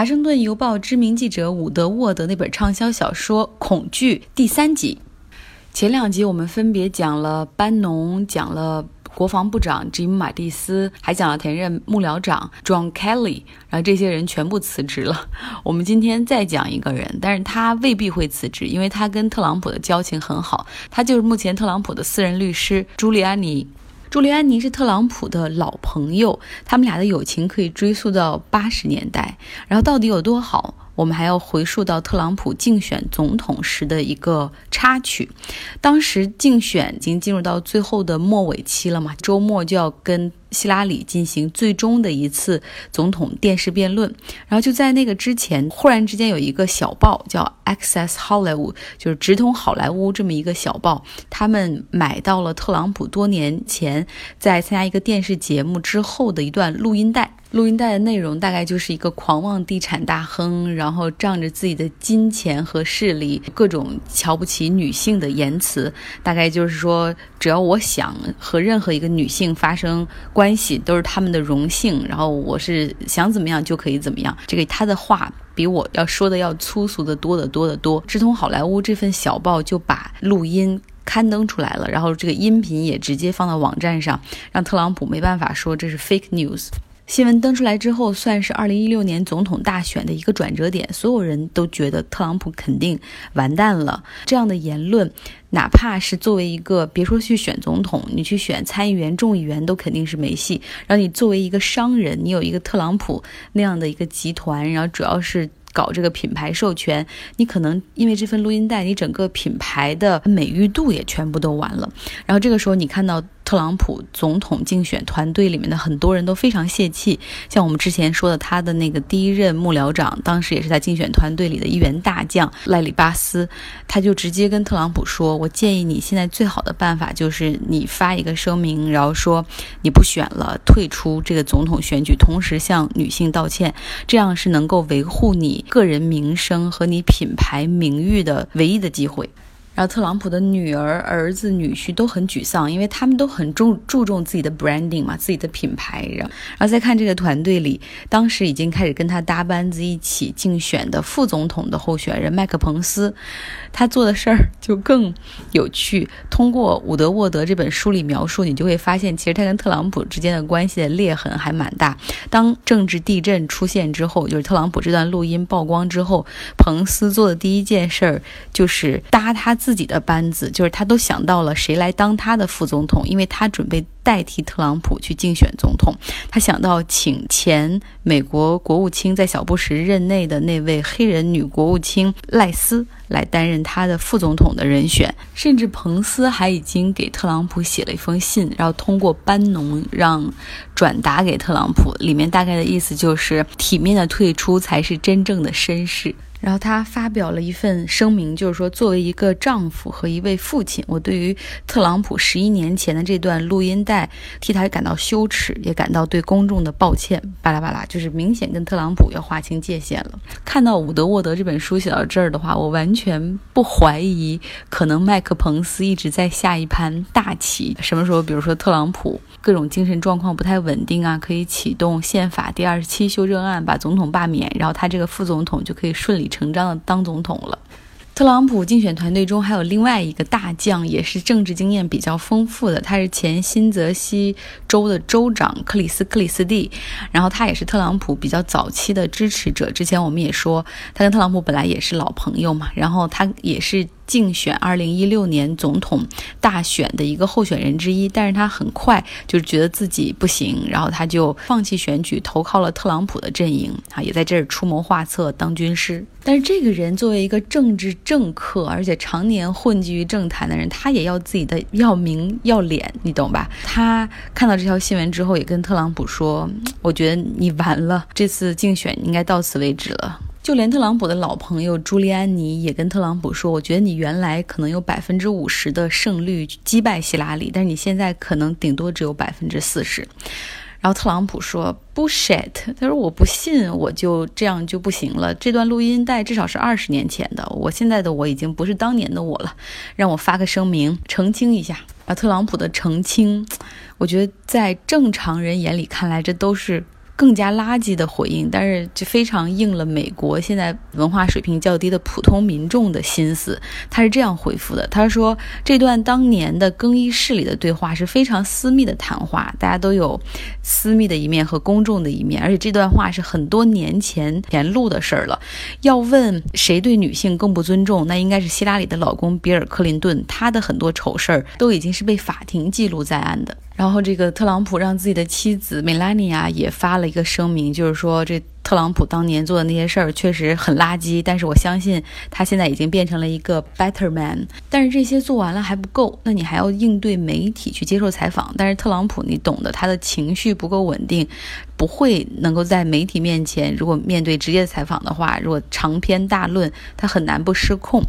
华盛顿邮报知名记者伍德沃德那本畅销小说《恐惧》第三集。前两集我们分别讲了班农，讲了国防部长吉姆马蒂斯，还讲了前任幕僚长 John Kelly，然后这些人全部辞职了。我们今天再讲一个人，但是他未必会辞职，因为他跟特朗普的交情很好，他就是目前特朗普的私人律师朱利安尼。朱利安尼是特朗普的老朋友，他们俩的友情可以追溯到八十年代。然后到底有多好？我们还要回溯到特朗普竞选总统时的一个插曲。当时竞选已经进入到最后的末尾期了嘛，周末就要跟。希拉里进行最终的一次总统电视辩论，然后就在那个之前，忽然之间有一个小报叫 Access Hollywood，就是直通好莱坞这么一个小报，他们买到了特朗普多年前在参加一个电视节目之后的一段录音带。录音带的内容大概就是一个狂妄地产大亨，然后仗着自己的金钱和势力，各种瞧不起女性的言辞，大概就是说，只要我想和任何一个女性发生。关系都是他们的荣幸，然后我是想怎么样就可以怎么样。这个他的话比我要说的要粗俗的多得多得多。直通好莱坞这份小报就把录音刊登出来了，然后这个音频也直接放到网站上，让特朗普没办法说这是 fake news。新闻登出来之后，算是二零一六年总统大选的一个转折点。所有人都觉得特朗普肯定完蛋了。这样的言论，哪怕是作为一个别说去选总统，你去选参议员、众议员都肯定是没戏。然后你作为一个商人，你有一个特朗普那样的一个集团，然后主要是搞这个品牌授权，你可能因为这份录音带，你整个品牌的美誉度也全部都完了。然后这个时候你看到。特朗普总统竞选团队里面的很多人都非常泄气，像我们之前说的，他的那个第一任幕僚长，当时也是在竞选团队里的一员大将赖里巴斯，他就直接跟特朗普说：“我建议你现在最好的办法就是你发一个声明，然后说你不选了，退出这个总统选举，同时向女性道歉，这样是能够维护你个人名声和你品牌名誉的唯一的机会。”然后特朗普的女儿、儿子、女婿都很沮丧，因为他们都很重注重自己的 branding 嘛，自己的品牌。然后，再看这个团队里，当时已经开始跟他搭班子一起竞选的副总统的候选人麦克彭斯，他做的事儿就更有趣。通过伍德沃德这本书里描述，你就会发现，其实他跟特朗普之间的关系的裂痕还蛮大。当政治地震出现之后，就是特朗普这段录音曝光之后，彭斯做的第一件事儿就是搭他自。己的班子，就是他都想到了谁来当他的副总统，因为他准备代替特朗普去竞选总统。他想到请前美国国务卿在小布什任内的那位黑人女国务卿赖斯来担任他的副总统的人选。甚至彭斯还已经给特朗普写了一封信，然后通过班农让转达给特朗普，里面大概的意思就是体面的退出才是真正的绅士。然后他发表了一份声明，就是说，作为一个丈夫和一位父亲，我对于特朗普十一年前的这段录音带替他感到羞耻，也感到对公众的抱歉。巴拉巴拉，就是明显跟特朗普要划清界限了。看到伍德沃德这本书写到这儿的话，我完全不怀疑，可能麦克彭斯一直在下一盘大棋。什么时候，比如说特朗普各种精神状况不太稳定啊，可以启动宪法第二十七修正案，把总统罢免，然后他这个副总统就可以顺理。成章的当总统了。特朗普竞选团队中还有另外一个大将，也是政治经验比较丰富的，他是前新泽西州的州长克里斯克里斯蒂，然后他也是特朗普比较早期的支持者。之前我们也说，他跟特朗普本来也是老朋友嘛，然后他也是。竞选二零一六年总统大选的一个候选人之一，但是他很快就是觉得自己不行，然后他就放弃选举，投靠了特朗普的阵营啊，也在这儿出谋划策当军师。但是这个人作为一个政治政客，而且常年混迹于政坛的人，他也要自己的要名要脸，你懂吧？他看到这条新闻之后，也跟特朗普说：“我觉得你完了，这次竞选应该到此为止了。”就连特朗普的老朋友朱利安尼也跟特朗普说：“我觉得你原来可能有百分之五十的胜率击败希拉里，但是你现在可能顶多只有百分之四十。”然后特朗普说：“bullshit！” 他说：“我不信，我就这样就不行了。这段录音带至少是二十年前的，我现在的我已经不是当年的我了。让我发个声明澄清一下。”啊，特朗普的澄清，我觉得在正常人眼里看来，这都是。更加垃圾的回应，但是就非常应了美国现在文化水平较低的普通民众的心思。他是这样回复的：“他说这段当年的更衣室里的对话是非常私密的谈话，大家都有私密的一面和公众的一面，而且这段话是很多年前前录的事儿了。要问谁对女性更不尊重，那应该是希拉里的老公比尔·克林顿，他的很多丑事儿都已经是被法庭记录在案的。”然后，这个特朗普让自己的妻子梅拉尼亚也发了一个声明，就是说这。特朗普当年做的那些事儿确实很垃圾，但是我相信他现在已经变成了一个 better man。但是这些做完了还不够，那你还要应对媒体去接受采访。但是特朗普，你懂得，他的情绪不够稳定，不会能够在媒体面前，如果面对直接采访的话，如果长篇大论，他很难不失控。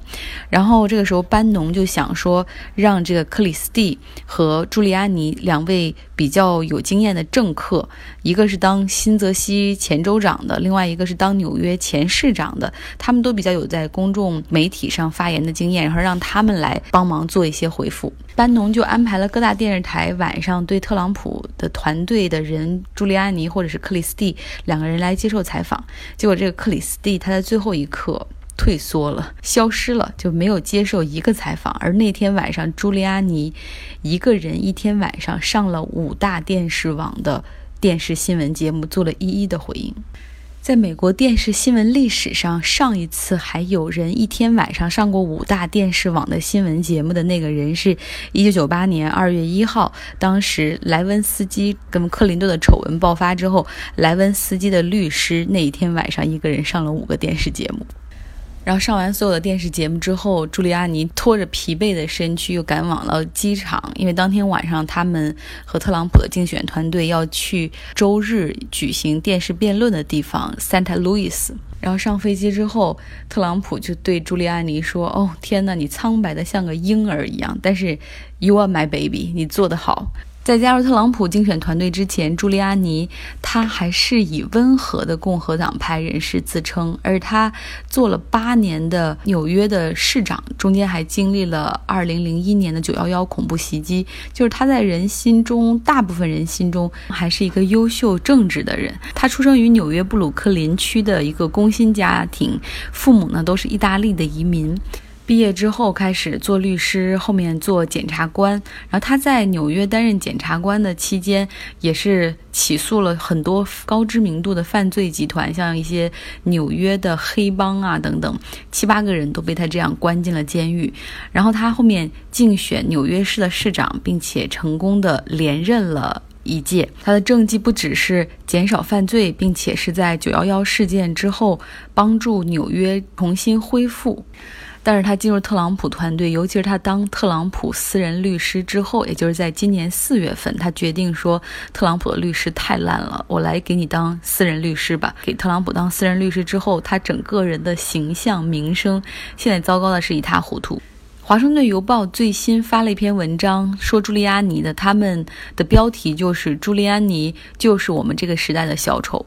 然后这个时候，班农就想说，让这个克里斯蒂和朱利安尼两位比较有经验的政客，一个是当新泽西前州长的。另外一个是当纽约前市长的，他们都比较有在公众媒体上发言的经验，然后让他们来帮忙做一些回复。班农就安排了各大电视台晚上对特朗普的团队的人朱利安尼或者是克里斯蒂两个人来接受采访。结果这个克里斯蒂他在最后一刻退缩了，消失了，就没有接受一个采访。而那天晚上，朱利安尼一个人一天晚上上了五大电视网的电视新闻节目，做了一一的回应。在美国电视新闻历史上，上一次还有人一天晚上上过五大电视网的新闻节目的那个人，是一九九八年二月一号，当时莱文斯基跟克林顿的丑闻爆发之后，莱文斯基的律师那一天晚上一个人上了五个电视节目。然后上完所有的电视节目之后，朱利安尼拖着疲惫的身躯又赶往了机场，因为当天晚上他们和特朗普的竞选团队要去周日举行电视辩论的地方 Santa Louis。然后上飞机之后，特朗普就对朱利安尼说：“哦，天哪，你苍白的像个婴儿一样，但是 You are my baby，你做得好。”在加入特朗普竞选团队之前，朱利安尼他还是以温和的共和党派人士自称，而他做了八年的纽约的市长，中间还经历了2001年的911恐怖袭击，就是他在人心中，大部分人心中还是一个优秀正直的人。他出生于纽约布鲁克林区的一个工薪家庭，父母呢都是意大利的移民。毕业之后开始做律师，后面做检察官。然后他在纽约担任检察官的期间，也是起诉了很多高知名度的犯罪集团，像一些纽约的黑帮啊等等，七八个人都被他这样关进了监狱。然后他后面竞选纽约市的市长，并且成功的连任了一届。他的政绩不只是减少犯罪，并且是在九幺幺事件之后帮助纽约重新恢复。但是他进入特朗普团队，尤其是他当特朗普私人律师之后，也就是在今年四月份，他决定说特朗普的律师太烂了，我来给你当私人律师吧。给特朗普当私人律师之后，他整个人的形象名声现在糟糕的是一塌糊涂。华盛顿邮报最新发了一篇文章，说朱利安尼的，他们的标题就是朱利安尼就是我们这个时代的小丑。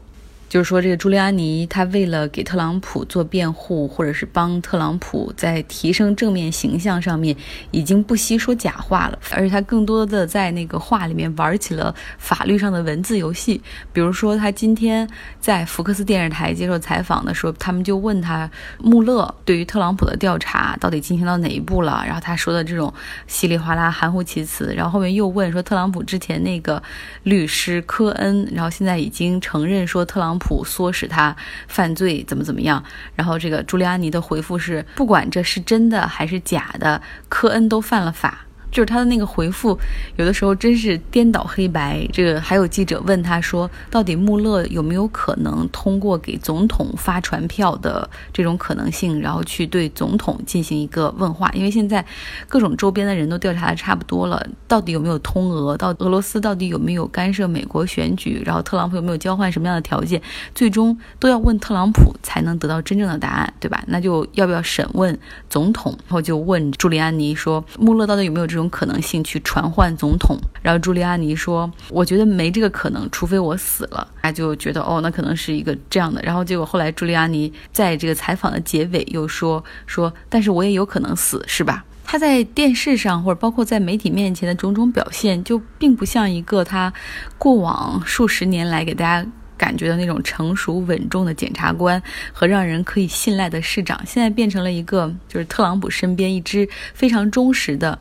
就是说，这个朱利安尼他为了给特朗普做辩护，或者是帮特朗普在提升正面形象上面，已经不惜说假话了。而且他更多的在那个话里面玩起了法律上的文字游戏。比如说，他今天在福克斯电视台接受采访的时候，他们就问他穆勒对于特朗普的调查到底进行到哪一步了。然后他说的这种稀里哗啦、含糊其辞。然后后面又问说，特朗普之前那个律师科恩，然后现在已经承认说特朗。普唆使他犯罪，怎么怎么样？然后这个朱利安尼的回复是：不管这是真的还是假的，科恩都犯了法。就是他的那个回复，有的时候真是颠倒黑白。这个还有记者问他说，到底穆勒有没有可能通过给总统发传票的这种可能性，然后去对总统进行一个问话？因为现在各种周边的人都调查的差不多了，到底有没有通俄？到俄罗斯到底有没有干涉美国选举？然后特朗普有没有交换什么样的条件？最终都要问特朗普才能得到真正的答案，对吧？那就要不要审问总统？然后就问朱利安尼说，穆勒到底有没有这种？可能性去传唤总统，然后朱利安尼说：“我觉得没这个可能，除非我死了。”他就觉得哦，那可能是一个这样的。然后结果后来朱利安尼在这个采访的结尾又说说：“但是我也有可能死，是吧？”他在电视上或者包括在媒体面前的种种表现，就并不像一个他过往数十年来给大家。感觉的那种成熟稳重的检察官和让人可以信赖的市长，现在变成了一个就是特朗普身边一支非常忠实的。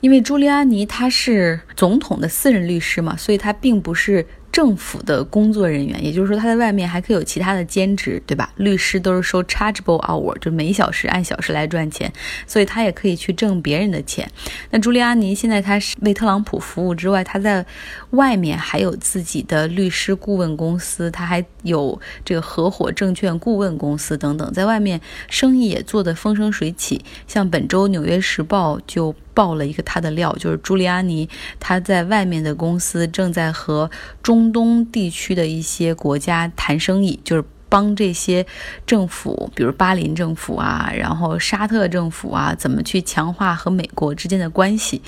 因为朱利安尼他是总统的私人律师嘛，所以他并不是。政府的工作人员，也就是说他在外面还可以有其他的兼职，对吧？律师都是收 chargeable hour，就每小时按小时来赚钱，所以他也可以去挣别人的钱。那朱利安尼现在他是为特朗普服务之外，他在外面还有自己的律师顾问公司，他还有这个合伙证券顾问公司等等，在外面生意也做得风生水起。像本周《纽约时报》就。爆了一个他的料，就是朱利安尼他在外面的公司正在和中东地区的一些国家谈生意，就是帮这些政府，比如巴林政府啊，然后沙特政府啊，怎么去强化和美国之间的关系。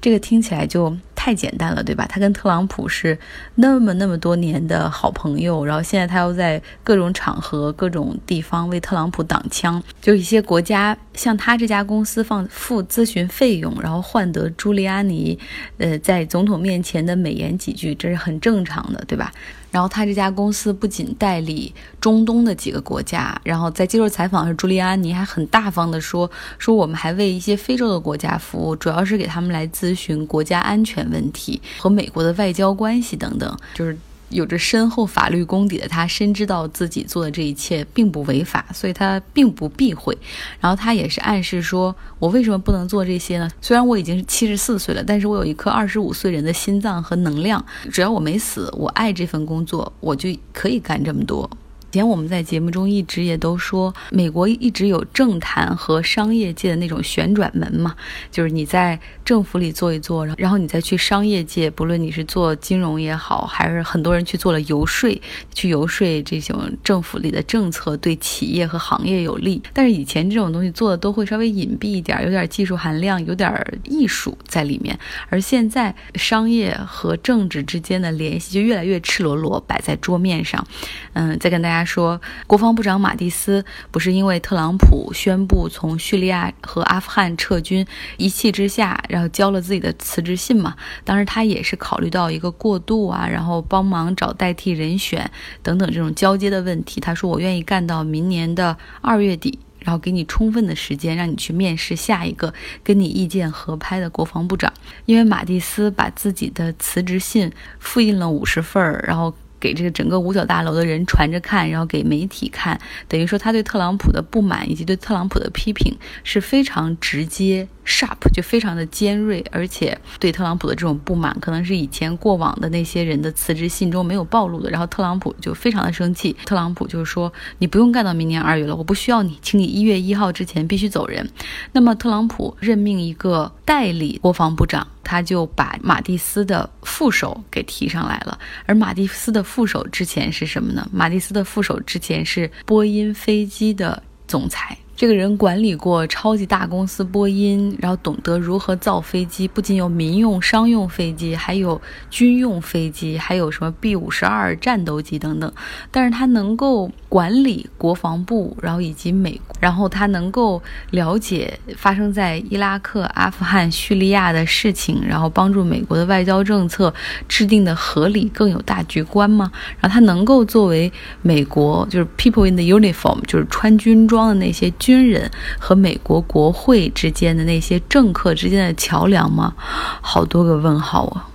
这个听起来就太简单了，对吧？他跟特朗普是那么那么多年的好朋友，然后现在他又在各种场合、各种地方为特朗普挡枪，就一些国家向他这家公司放付咨询费用，然后换得朱利安尼，呃，在总统面前的美言几句，这是很正常的，对吧？然后他这家公司不仅代理中东的几个国家，然后在接受采访时，朱利安尼还很大方的说：“说我们还为一些非洲的国家服务，主要是给他们来咨询国家安全问题和美国的外交关系等等。”就是。有着深厚法律功底的他，深知道自己做的这一切并不违法，所以他并不避讳。然后他也是暗示说：“我为什么不能做这些呢？虽然我已经是七十四岁了，但是我有一颗二十五岁人的心脏和能量。只要我没死，我爱这份工作，我就可以干这么多。”以前我们在节目中一直也都说，美国一直有政坛和商业界的那种旋转门嘛，就是你在政府里做一做，然后你再去商业界，不论你是做金融也好，还是很多人去做了游说，去游说这种政府里的政策对企业和行业有利。但是以前这种东西做的都会稍微隐蔽一点，有点技术含量，有点艺术在里面。而现在商业和政治之间的联系就越来越赤裸裸摆在桌面上。嗯，再跟大家。说，国防部长马蒂斯不是因为特朗普宣布从叙利亚和阿富汗撤军，一气之下，然后交了自己的辞职信嘛？当时他也是考虑到一个过渡啊，然后帮忙找代替人选等等这种交接的问题。他说：“我愿意干到明年的二月底，然后给你充分的时间，让你去面试下一个跟你意见合拍的国防部长。”因为马蒂斯把自己的辞职信复印了五十份儿，然后。给这个整个五角大楼的人传着看，然后给媒体看，等于说他对特朗普的不满以及对特朗普的批评是非常直接。Sharp 就非常的尖锐，而且对特朗普的这种不满，可能是以前过往的那些人的辞职信中没有暴露的。然后特朗普就非常的生气，特朗普就是说：“你不用干到明年二月了，我不需要你，请你一月一号之前必须走人。”那么特朗普任命一个代理国防部长，他就把马蒂斯的副手给提上来了。而马蒂斯的副手之前是什么呢？马蒂斯的副手之前是波音飞机的总裁。这个人管理过超级大公司波音，然后懂得如何造飞机，不仅有民用、商用飞机，还有军用飞机，还有什么 B 五十二战斗机等等。但是他能够管理国防部，然后以及美，然后他能够了解发生在伊拉克、阿富汗、叙利亚的事情，然后帮助美国的外交政策制定的合理，更有大局观吗？然后他能够作为美国就是 people in the uniform，就是穿军装的那些。军人和美国国会之间的那些政客之间的桥梁吗？好多个问号啊！